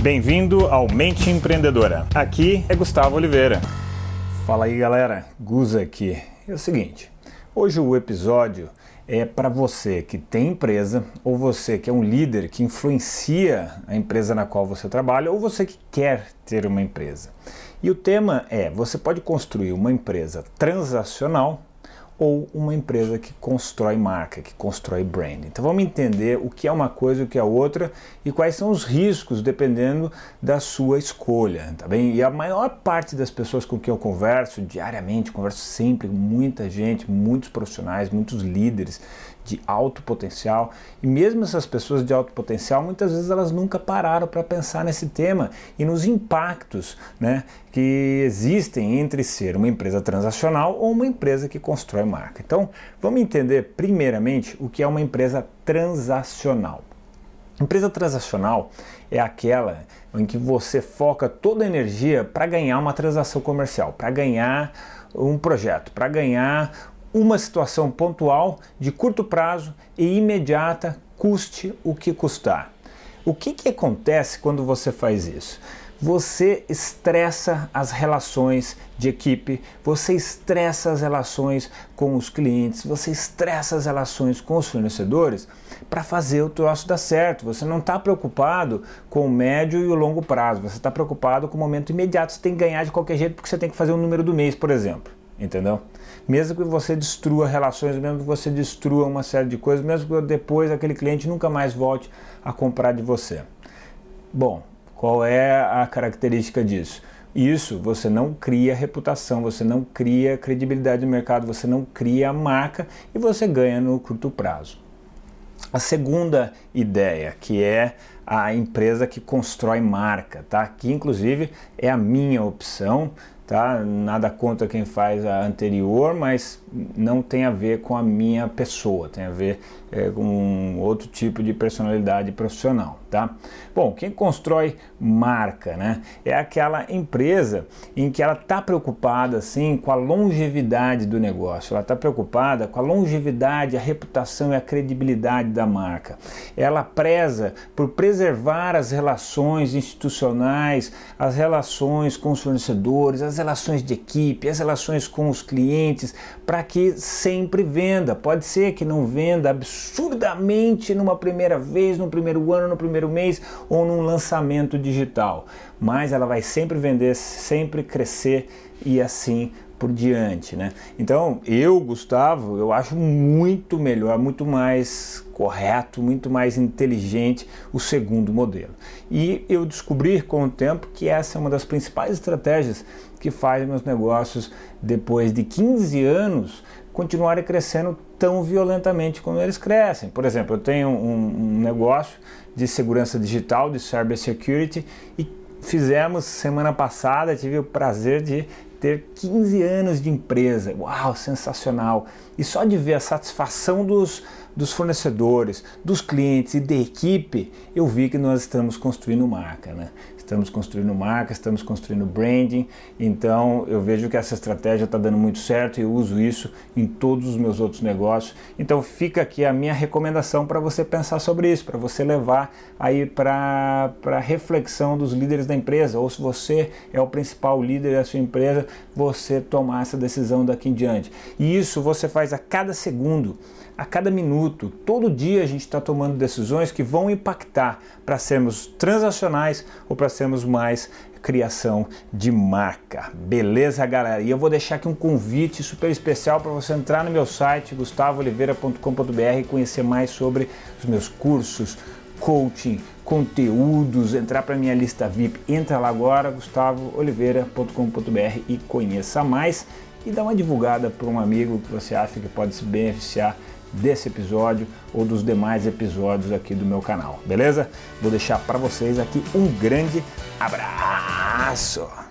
Bem-vindo ao Mente Empreendedora. Aqui é Gustavo Oliveira. Fala aí, galera. Guza aqui. É o seguinte, hoje o episódio é para você que tem empresa ou você que é um líder que influencia a empresa na qual você trabalha ou você que quer ter uma empresa. E o tema é: você pode construir uma empresa transacional ou uma empresa que constrói marca, que constrói brand. Então vamos entender o que é uma coisa e o que é outra e quais são os riscos dependendo da sua escolha, tá bem? E a maior parte das pessoas com quem eu converso diariamente, converso sempre com muita gente, muitos profissionais, muitos líderes de alto potencial. E mesmo essas pessoas de alto potencial, muitas vezes elas nunca pararam para pensar nesse tema e nos impactos né, que existem entre ser uma empresa transacional ou uma empresa que constrói marca. Então, vamos entender primeiramente o que é uma empresa transacional. Empresa transacional é aquela em que você foca toda a energia para ganhar uma transação comercial, para ganhar um projeto, para ganhar uma situação pontual, de curto prazo e imediata, custe o que custar. O que, que acontece quando você faz isso? Você estressa as relações de equipe, você estressa as relações com os clientes, você estressa as relações com os fornecedores para fazer o troço dar certo. Você não está preocupado com o médio e o longo prazo, você está preocupado com o momento imediato. Você tem que ganhar de qualquer jeito porque você tem que fazer o número do mês, por exemplo entendeu? Mesmo que você destrua relações, mesmo que você destrua uma série de coisas, mesmo que depois aquele cliente nunca mais volte a comprar de você. Bom, qual é a característica disso? Isso você não cria reputação, você não cria credibilidade no mercado, você não cria marca e você ganha no curto prazo. A segunda ideia, que é a empresa que constrói marca, tá? Que inclusive é a minha opção, tá? Nada contra quem faz a anterior, mas não tem a ver com a minha pessoa, tem a ver é, com outro tipo de personalidade profissional, tá? Bom, quem constrói marca, né? É aquela empresa em que ela está preocupada, assim, com a longevidade do negócio, ela está preocupada com a longevidade, a reputação e a credibilidade da marca. Ela preza por preservar as relações institucionais, as relações com os fornecedores, as relações de equipe, as relações com os clientes, para que sempre venda. Pode ser que não venda absurdamente numa primeira vez, no primeiro ano, no primeiro mês ou num lançamento digital, mas ela vai sempre vender, sempre crescer e assim por diante, né? Então, eu, Gustavo, eu acho muito melhor, muito mais correto, muito mais inteligente o segundo modelo. E eu descobri com o tempo que essa é uma das principais estratégias que faz meus negócios, depois de 15 anos, continuarem crescendo tão violentamente como eles crescem. Por exemplo, eu tenho um, um negócio de segurança digital, de cybersecurity, e fizemos semana passada, tive o prazer de ter 15 anos de empresa. Uau, sensacional! E só de ver a satisfação dos, dos fornecedores, dos clientes e da equipe, eu vi que nós estamos construindo marca, né? Estamos construindo marca, estamos construindo branding, então eu vejo que essa estratégia está dando muito certo e eu uso isso em todos os meus outros negócios. Então fica aqui a minha recomendação para você pensar sobre isso, para você levar aí para a reflexão dos líderes da empresa, ou se você é o principal líder da sua empresa, você tomar essa decisão daqui em diante. E isso você faz a cada segundo a cada minuto, todo dia a gente está tomando decisões que vão impactar para sermos transacionais ou para sermos mais criação de marca. Beleza, galera? E eu vou deixar aqui um convite super especial para você entrar no meu site gustavooliveira.com.br e conhecer mais sobre os meus cursos, coaching, conteúdos, entrar para minha lista VIP. Entra lá agora, gustavooliveira.com.br e conheça mais e dá uma divulgada para um amigo que você acha que pode se beneficiar desse episódio ou dos demais episódios aqui do meu canal, beleza? Vou deixar para vocês aqui um grande abraço.